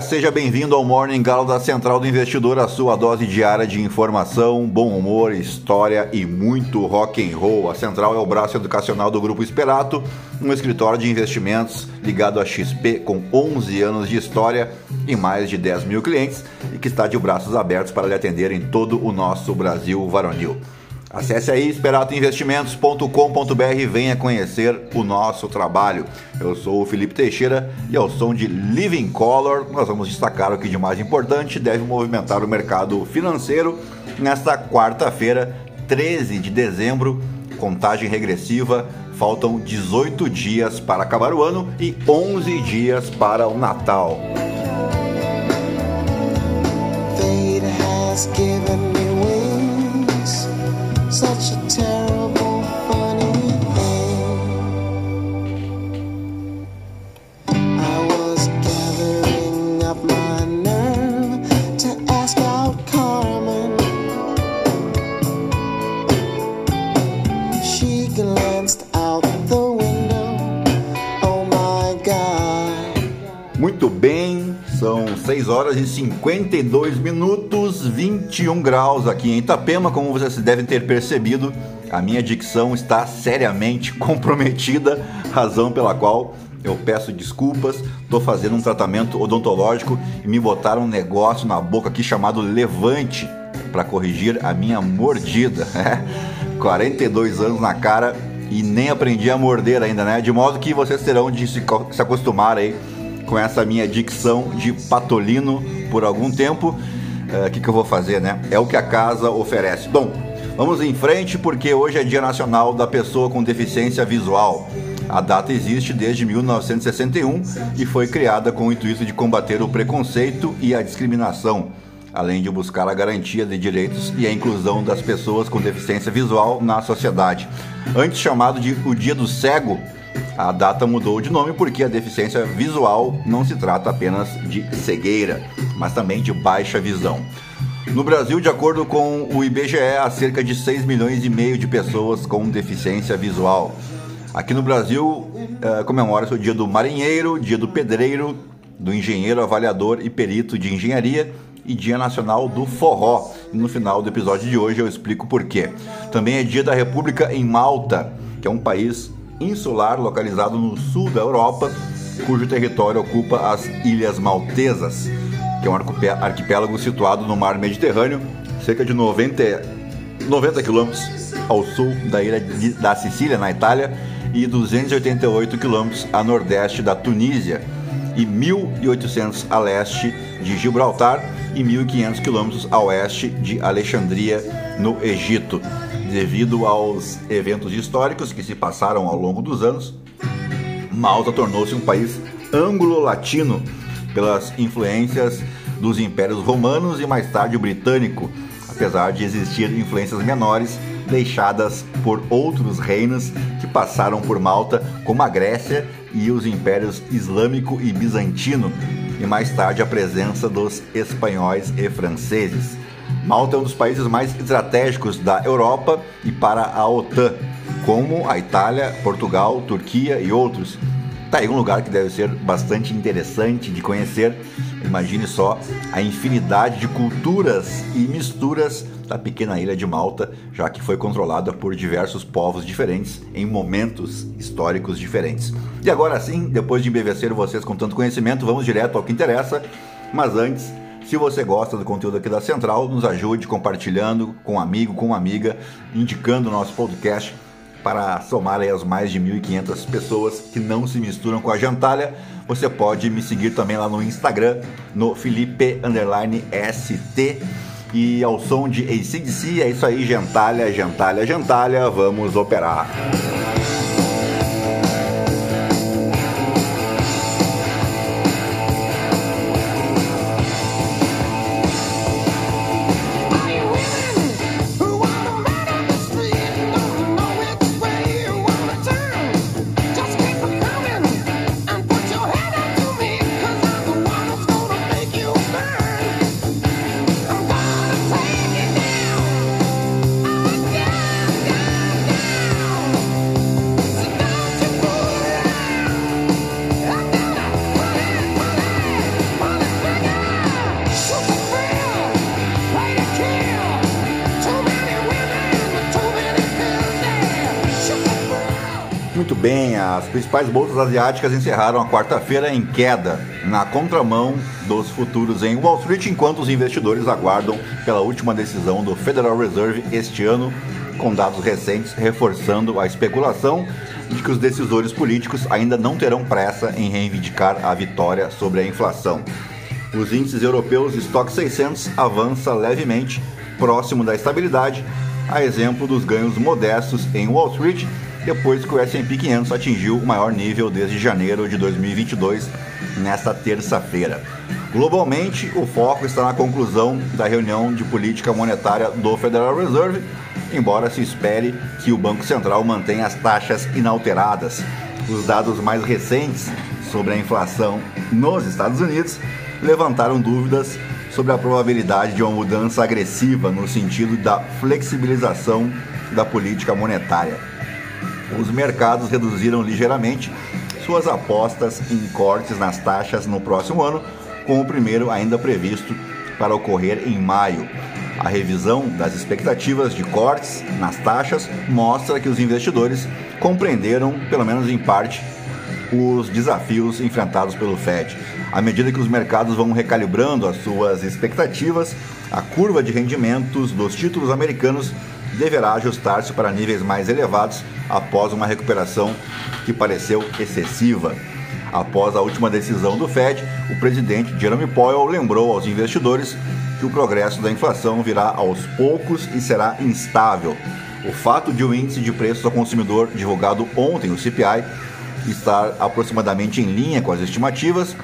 seja bem-vindo ao Morning Galo da Central do Investidor, a sua dose diária de informação, bom humor, história e muito rock and roll. A Central é o braço educacional do Grupo Esperato, um escritório de investimentos ligado à XP com 11 anos de história e mais de 10 mil clientes e que está de braços abertos para lhe atender em todo o nosso Brasil varonil. Acesse aí esperatoinvestimentos.com.br e venha conhecer o nosso trabalho. Eu sou o Felipe Teixeira e ao som de Living Color, nós vamos destacar o que de mais importante deve movimentar o mercado financeiro nesta quarta-feira, 13 de dezembro, contagem regressiva. Faltam 18 dias para acabar o ano e 11 dias para o Natal. Fate such a terrible, 6 horas e 52 minutos, 21 graus aqui em Itapema. Como vocês devem ter percebido, a minha dicção está seriamente comprometida, razão pela qual eu peço desculpas. Estou fazendo um tratamento odontológico e me botaram um negócio na boca aqui chamado levante para corrigir a minha mordida. 42 anos na cara e nem aprendi a morder ainda, né? De modo que vocês terão de se acostumar aí com essa minha dicção de patolino por algum tempo. O uh, que, que eu vou fazer, né? É o que a casa oferece. Bom, vamos em frente porque hoje é Dia Nacional da Pessoa com Deficiência Visual. A data existe desde 1961 e foi criada com o intuito de combater o preconceito e a discriminação, além de buscar a garantia de direitos e a inclusão das pessoas com deficiência visual na sociedade. Antes chamado de o Dia do Cego, a data mudou de nome porque a deficiência visual não se trata apenas de cegueira, mas também de baixa visão. No Brasil, de acordo com o IBGE, há cerca de 6 milhões e meio de pessoas com deficiência visual. Aqui no Brasil, é, comemora-se o dia do marinheiro, dia do pedreiro, do engenheiro avaliador e perito de engenharia e Dia Nacional do Forró. E no final do episódio de hoje eu explico por quê. Também é Dia da República em Malta, que é um país insular localizado no sul da Europa, cujo território ocupa as Ilhas Maltesas, que é um arquipélago situado no mar Mediterrâneo, cerca de 90, 90 quilômetros ao sul da ilha de, da Sicília, na Itália, e 288 quilômetros a nordeste da Tunísia, e 1.800 a leste de Gibraltar e 1.500 quilômetros a oeste de Alexandria, no Egito devido aos eventos históricos que se passaram ao longo dos anos, Malta tornou-se um país anglo-latino pelas influências dos impérios romanos e mais tarde o britânico, apesar de existir influências menores deixadas por outros reinos que passaram por Malta, como a Grécia e os impérios islâmico e bizantino, e mais tarde a presença dos espanhóis e franceses. Malta é um dos países mais estratégicos da Europa e para a OTAN, como a Itália, Portugal, Turquia e outros. Tá aí um lugar que deve ser bastante interessante de conhecer. Imagine só a infinidade de culturas e misturas da pequena ilha de Malta, já que foi controlada por diversos povos diferentes em momentos históricos diferentes. E agora sim, depois de embevecer vocês com tanto conhecimento, vamos direto ao que interessa. Mas antes, se você gosta do conteúdo aqui da Central, nos ajude compartilhando com um amigo, com uma amiga, indicando o nosso podcast para somar aí as mais de 1.500 pessoas que não se misturam com a gentalha. Você pode me seguir também lá no Instagram, no Felipe ST. E ao som de ACDC, é isso aí, gentalha, gentalha, gentalha, vamos operar. Muito bem, as principais bolsas asiáticas encerraram a quarta-feira em queda, na contramão dos futuros em Wall Street, enquanto os investidores aguardam pela última decisão do Federal Reserve este ano, com dados recentes reforçando a especulação de que os decisores políticos ainda não terão pressa em reivindicar a vitória sobre a inflação. Os índices europeus Stock 600 avança levemente, próximo da estabilidade, a exemplo dos ganhos modestos em Wall Street, depois que o S&P 500 atingiu o maior nível desde janeiro de 2022, nesta terça-feira. Globalmente, o foco está na conclusão da reunião de política monetária do Federal Reserve, embora se espere que o Banco Central mantenha as taxas inalteradas. Os dados mais recentes sobre a inflação nos Estados Unidos levantaram dúvidas sobre a probabilidade de uma mudança agressiva no sentido da flexibilização da política monetária. Os mercados reduziram ligeiramente suas apostas em cortes nas taxas no próximo ano, com o primeiro ainda previsto para ocorrer em maio. A revisão das expectativas de cortes nas taxas mostra que os investidores compreenderam, pelo menos em parte, os desafios enfrentados pelo Fed. À medida que os mercados vão recalibrando as suas expectativas, a curva de rendimentos dos títulos americanos deverá ajustar-se para níveis mais elevados após uma recuperação que pareceu excessiva. Após a última decisão do Fed, o presidente Jeremy Powell lembrou aos investidores que o progresso da inflação virá aos poucos e será instável. O fato de o índice de preços ao consumidor divulgado ontem, o CPI, estar aproximadamente em linha com as estimativas,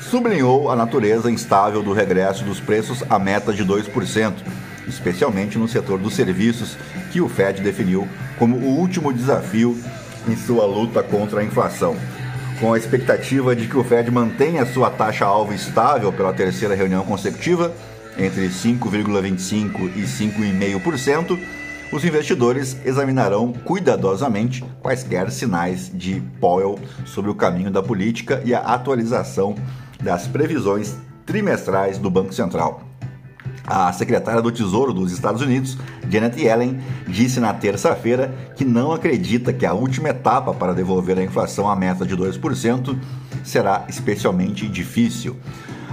sublinhou a natureza instável do regresso dos preços à meta de 2%, especialmente no setor dos serviços, que o Fed definiu como o último desafio em sua luta contra a inflação. Com a expectativa de que o Fed mantenha sua taxa-alvo estável pela terceira reunião consecutiva, entre 5,25% e 5,5%, os investidores examinarão cuidadosamente quaisquer sinais de Powell sobre o caminho da política e a atualização das previsões trimestrais do Banco Central. A secretária do Tesouro dos Estados Unidos, Janet Yellen, disse na terça-feira que não acredita que a última etapa para devolver a inflação à meta de 2% será especialmente difícil.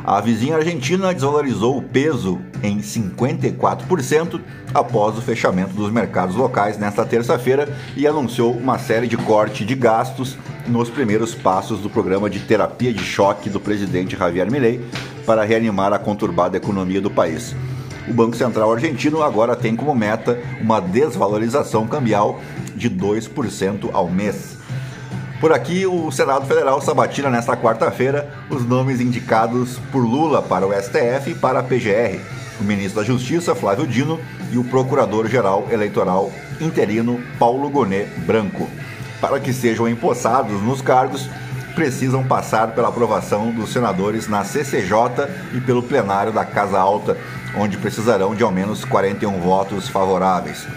A vizinha argentina desvalorizou o peso em 54% após o fechamento dos mercados locais nesta terça-feira e anunciou uma série de corte de gastos nos primeiros passos do programa de terapia de choque do presidente Javier Milei para reanimar a conturbada economia do país. O Banco Central argentino agora tem como meta uma desvalorização cambial de 2% ao mês. Por aqui, o Senado Federal sabatina nesta quarta-feira os nomes indicados por Lula para o STF e para a PGR, o ministro da Justiça, Flávio Dino, e o procurador-geral eleitoral interino, Paulo Gonet Branco. Para que sejam empossados nos cargos, precisam passar pela aprovação dos senadores na CCJ e pelo plenário da Casa Alta, onde precisarão de ao menos 41 votos favoráveis.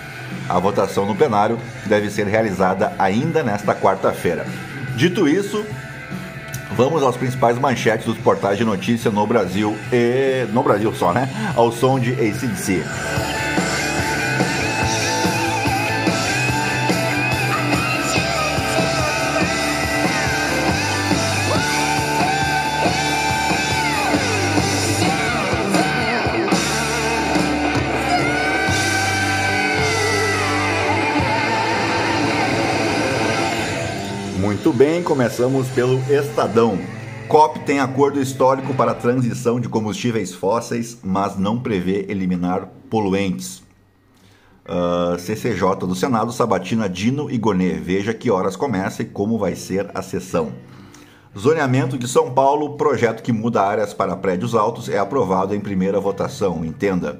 A votação no plenário deve ser realizada ainda nesta quarta-feira. Dito isso, vamos às principais manchetes dos portais de notícia no Brasil e no Brasil só, né? Ao som de ACDC. Muito bem, começamos pelo Estadão. COP tem acordo histórico para transição de combustíveis fósseis, mas não prevê eliminar poluentes. Uh, ah, CCJ do Senado sabatina Dino e Gonê. Veja que horas começa e como vai ser a sessão. Zoneamento de São Paulo, projeto que muda áreas para prédios altos, é aprovado em primeira votação. Entenda.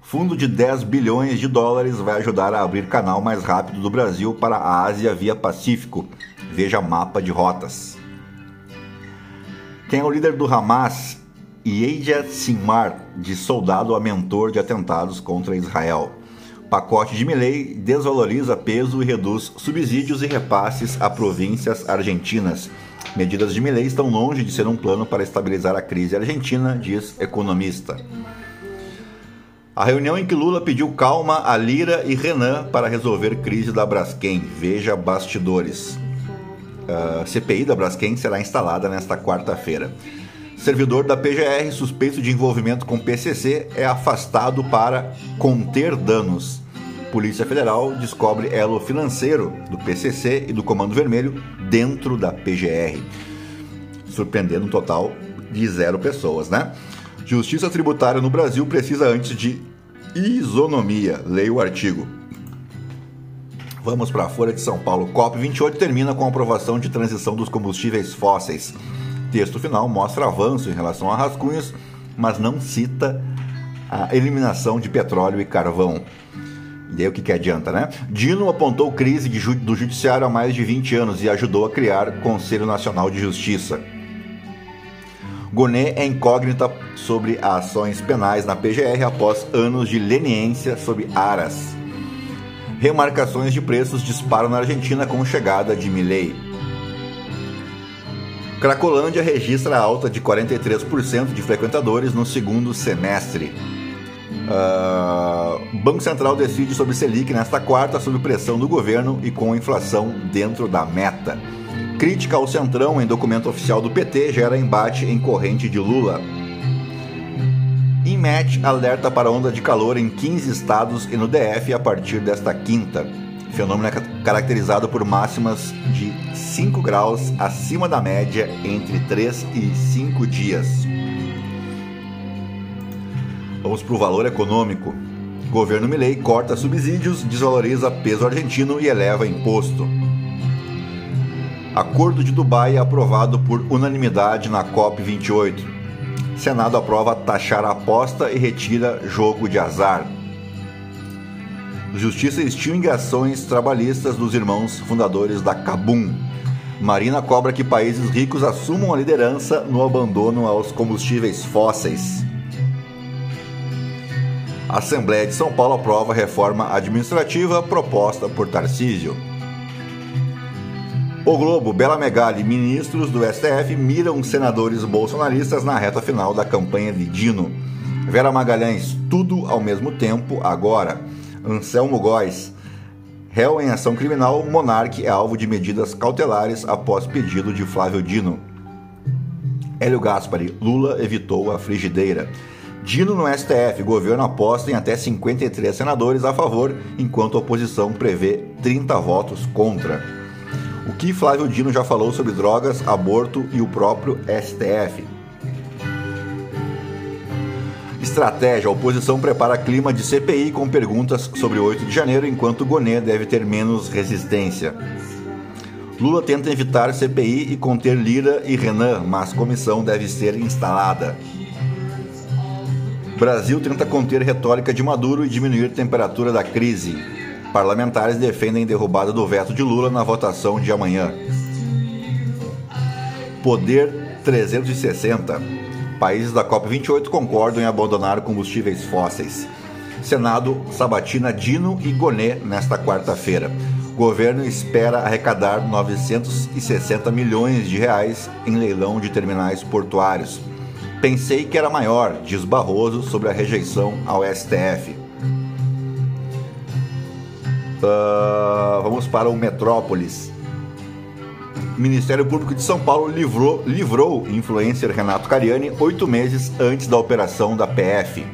Fundo de 10 bilhões de dólares vai ajudar a abrir canal mais rápido do Brasil para a Ásia via Pacífico. Veja mapa de rotas. Quem é o líder do Hamas? Yeja Sinmar, de soldado a mentor de atentados contra Israel. Pacote de Milley desvaloriza peso e reduz subsídios e repasses a províncias argentinas. Medidas de Milley estão longe de ser um plano para estabilizar a crise argentina, diz economista. A reunião em que Lula pediu calma a Lira e Renan para resolver crise da Braskem. Veja bastidores. Ah, CPI da Braskem será instalada nesta quarta-feira. Servidor da PGR suspeito de envolvimento com PCC é afastado para conter danos. Polícia Federal descobre elo financeiro do PCC e do Comando Vermelho dentro da PGR. Surpreendendo um total de zero pessoas, né? Justiça tributária no Brasil precisa antes de isonomia. Leia o artigo. Vamos para a Folha de São Paulo. COP28 termina com a aprovação de transição dos combustíveis fósseis. Texto final mostra avanço em relação a rascunhos, mas não cita a eliminação de petróleo e carvão. E aí o que, que adianta, né? Dino apontou crise do judiciário há mais de 20 anos e ajudou a criar Conselho Nacional de Justiça. Gonet é incógnita sobre ações penais na PGR após anos de leniência sobre Aras. Remarcações de preços disparam na Argentina com chegada de Milley. Cracolândia registra alta de 43% de frequentadores no segundo semestre. Uh, Banco Central decide sobre Selic nesta quarta, sob pressão do governo e com inflação dentro da meta. Crítica ao Centrão em documento oficial do PT gera embate em corrente de Lula. Inmet alerta para onda de calor em 15 estados e no DF a partir desta quinta. Fenômeno é caracterizado por máximas de 5 graus acima da média entre 3 e 5 dias. Vamos para o valor econômico. Governo Milei corta subsídios, desvaloriza peso argentino e eleva imposto. Acordo de Dubai é aprovado por unanimidade na COP28. Senado aprova taxar a aposta e retira jogo de azar. Justiça extingue ações trabalhistas dos irmãos fundadores da Cabum. Marina cobra que países ricos assumam a liderança no abandono aos combustíveis fósseis. A Assembleia de São Paulo aprova a reforma administrativa proposta por Tarcísio. O Globo, Bela Megali, ministros do STF miram senadores bolsonaristas na reta final da campanha de Dino. Vera Magalhães, tudo ao mesmo tempo, agora. Anselmo Góes, réu em ação criminal, Monarque é alvo de medidas cautelares após pedido de Flávio Dino. Hélio Gaspari, Lula evitou a frigideira. Dino no STF, governo aposta em até 53 senadores a favor, enquanto a oposição prevê 30 votos contra. O que Flávio Dino já falou sobre drogas, aborto e o próprio STF. Estratégia: a oposição prepara clima de CPI com perguntas sobre 8 de janeiro, enquanto Gonet deve ter menos resistência. Lula tenta evitar CPI e conter Lira e Renan, mas comissão deve ser instalada. Brasil tenta conter retórica de Maduro e diminuir temperatura da crise. Parlamentares defendem derrubada do veto de Lula na votação de amanhã. Poder 360. Países da COP28 concordam em abandonar combustíveis fósseis. Senado sabatina Dino e Gonet nesta quarta-feira. Governo espera arrecadar 960 milhões de reais em leilão de terminais portuários. Pensei que era maior, diz Barroso sobre a rejeição ao STF. Uh, vamos para o Metrópolis. Ministério Público de São Paulo livrou, livrou influencer Renato Cariani oito meses antes da operação da PF. Uh,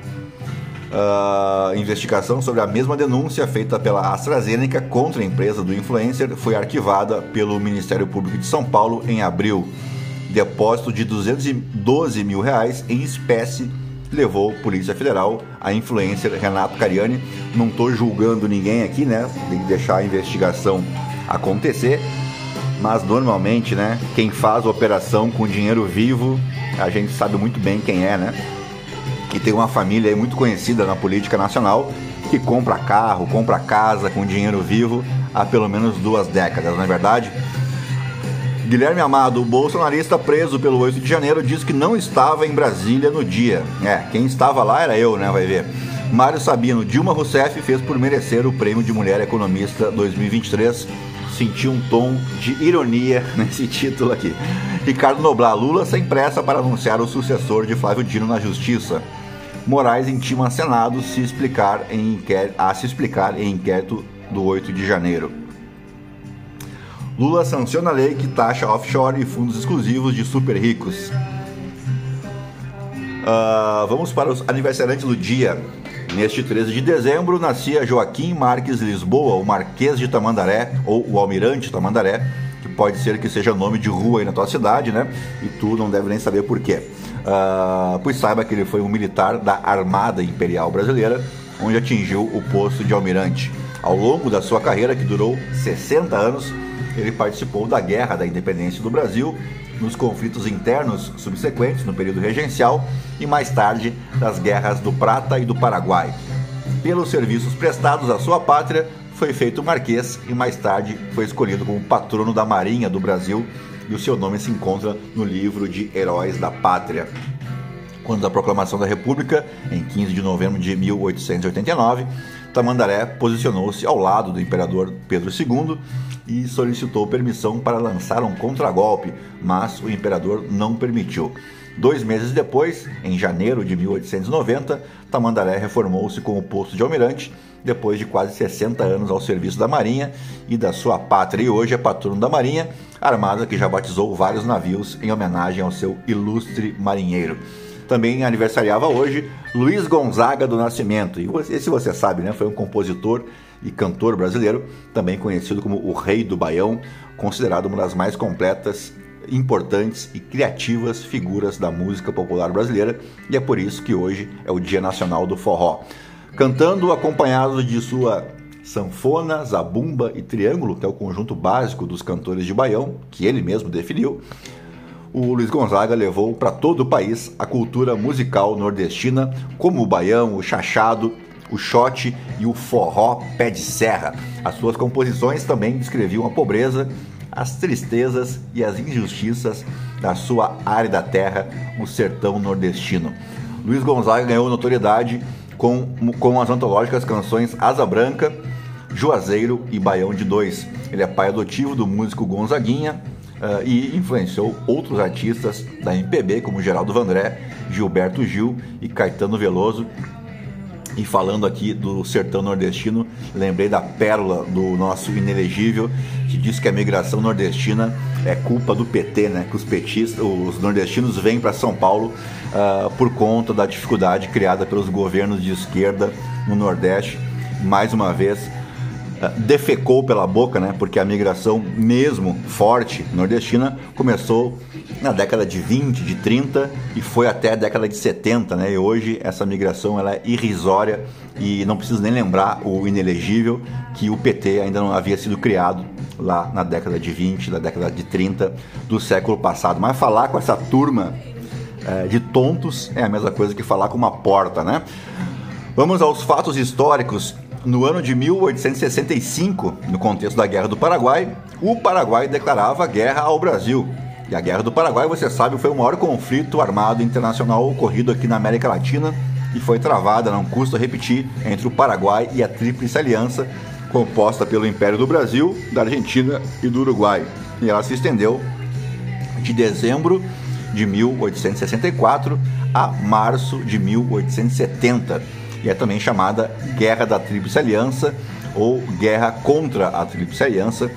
ah, investigação sobre a mesma denúncia feita pela AstraZeneca contra a empresa do influencer foi arquivada pelo Ministério Público de São Paulo em abril. Depósito de 212 mil reais em espécie levou Polícia Federal a influencer Renato Cariani. Não estou julgando ninguém aqui, né? Tem que deixar a investigação acontecer. Mas normalmente, né? Quem faz a operação com dinheiro vivo, a gente sabe muito bem quem é, né? Que tem uma família muito conhecida na política nacional que compra carro, compra casa com dinheiro vivo há pelo menos duas décadas, não é verdade? Guilherme Amado, o bolsonarista preso pelo 8 de janeiro, diz que não estava em Brasília no dia. É, quem estava lá era eu, né? Vai ver. Mário Sabino, Dilma Rousseff fez por merecer o Prêmio de Mulher Economista 2023. Senti um tom de ironia nesse título aqui. Ricardo Noblar, Lula sem pressa para anunciar o sucessor de Flávio Dino na Justiça. Moraes intima Senado se explicar em inquérito, a se explicar em inquérito do 8 de janeiro. Lula sanciona a lei que taxa offshore e fundos exclusivos de super ricos. Uh, vamos para os aniversariantes do dia. Neste 13 de dezembro, nascia Joaquim Marques Lisboa, o Marquês de Tamandaré, ou o Almirante Tamandaré, que pode ser que seja nome de rua aí na tua cidade, né? E tu não deve nem saber por quê. Uh, pois saiba que ele foi um militar da Armada Imperial Brasileira, onde atingiu o posto de almirante. Ao longo da sua carreira, que durou 60 anos, ele participou da Guerra da Independência do Brasil, nos conflitos internos subsequentes no período regencial e mais tarde das guerras do Prata e do Paraguai. Pelos serviços prestados à sua pátria, foi feito marquês e mais tarde foi escolhido como patrono da Marinha do Brasil e o seu nome se encontra no livro de Heróis da Pátria. Quando da proclamação da República, em 15 de novembro de 1889, Tamandaré posicionou-se ao lado do imperador Pedro II e solicitou permissão para lançar um contragolpe, mas o imperador não permitiu. Dois meses depois, em janeiro de 1890, Tamandaré reformou-se com o posto de almirante, depois de quase 60 anos ao serviço da Marinha e da sua pátria, e hoje é patrono da Marinha, armada que já batizou vários navios em homenagem ao seu ilustre marinheiro. Também aniversariava hoje Luiz Gonzaga do Nascimento. E esse você sabe, né? Foi um compositor e cantor brasileiro, também conhecido como o Rei do Baião, considerado uma das mais completas, importantes e criativas figuras da música popular brasileira, e é por isso que hoje é o Dia Nacional do Forró. Cantando acompanhado de sua sanfona, zabumba e triângulo, que é o conjunto básico dos cantores de baião, que ele mesmo definiu, o Luiz Gonzaga levou para todo o país a cultura musical nordestina, como o baião, o chachado, o shot e o forró pé de serra. As suas composições também descreviam a pobreza, as tristezas e as injustiças da sua árida terra, o sertão nordestino. Luiz Gonzaga ganhou notoriedade com, com as antológicas canções Asa Branca, Juazeiro e Baião de Dois. Ele é pai adotivo do músico Gonzaguinha, uh, e influenciou outros artistas da MPB, como Geraldo Vandré, Gilberto Gil e Caetano Veloso. E falando aqui do sertão nordestino, lembrei da pérola do nosso inelegível, que diz que a migração nordestina é culpa do PT, né? Que os petistas, os nordestinos vêm para São Paulo uh, por conta da dificuldade criada pelos governos de esquerda no Nordeste. Mais uma vez, defecou pela boca, né? Porque a migração mesmo forte nordestina começou na década de 20, de 30 e foi até a década de 70, né? E hoje essa migração ela é irrisória e não preciso nem lembrar o inelegível que o PT ainda não havia sido criado lá na década de 20, na década de 30 do século passado. Mas falar com essa turma é, de tontos é a mesma coisa que falar com uma porta, né? Vamos aos fatos históricos no ano de 1865, no contexto da Guerra do Paraguai, o Paraguai declarava guerra ao Brasil. E a Guerra do Paraguai, você sabe, foi o maior conflito armado internacional ocorrido aqui na América Latina e foi travada, não custa repetir, entre o Paraguai e a Tríplice Aliança, composta pelo Império do Brasil, da Argentina e do Uruguai. E ela se estendeu de dezembro de 1864 a março de 1870 e é também chamada Guerra da Tríplice Aliança ou Guerra contra a Tríplice Aliança.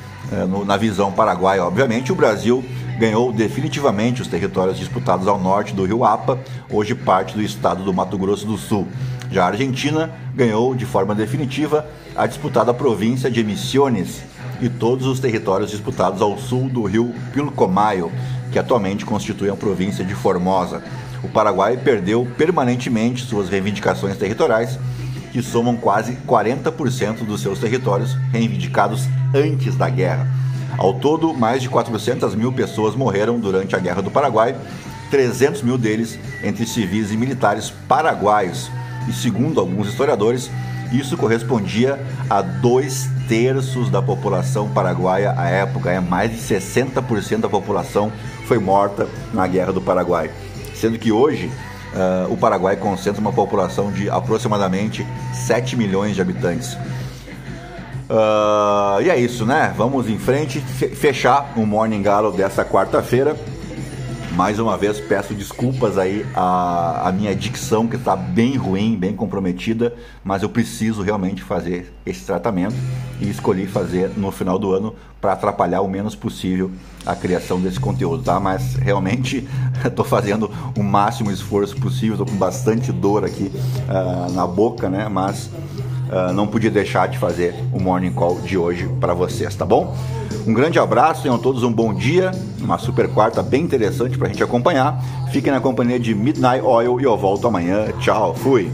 No, na visão paraguaia, obviamente, o Brasil ganhou definitivamente os territórios disputados ao norte do Rio Apa, hoje parte do estado do Mato Grosso do Sul. Já a Argentina ganhou de forma definitiva a disputada província de Misiones e todos os territórios disputados ao sul do rio Pilcomayo, que atualmente constitui a província de Formosa o Paraguai perdeu permanentemente suas reivindicações territoriais, que somam quase 40% dos seus territórios reivindicados antes da guerra. Ao todo, mais de 400 mil pessoas morreram durante a Guerra do Paraguai, 300 mil deles entre civis e militares paraguaios. E segundo alguns historiadores, isso correspondia a dois terços da população paraguaia à época. É mais de 60% da população foi morta na Guerra do Paraguai sendo que hoje uh, o Paraguai concentra uma população de aproximadamente 7 milhões de habitantes. Uh, e é isso, né? Vamos em frente, fechar o Morning Galo dessa quarta-feira. Mais uma vez peço desculpas aí a, a minha dicção que está bem ruim, bem comprometida, mas eu preciso realmente fazer esse tratamento e escolhi fazer no final do ano para atrapalhar o menos possível a criação desse conteúdo, tá? Mas realmente estou fazendo o máximo esforço possível, estou com bastante dor aqui uh, na boca, né? Mas uh, não podia deixar de fazer o morning call de hoje para vocês, tá bom? Um grande abraço, tenham todos um bom dia, uma super quarta bem interessante para a gente acompanhar. Fiquem na companhia de Midnight Oil e eu volto amanhã. Tchau, fui!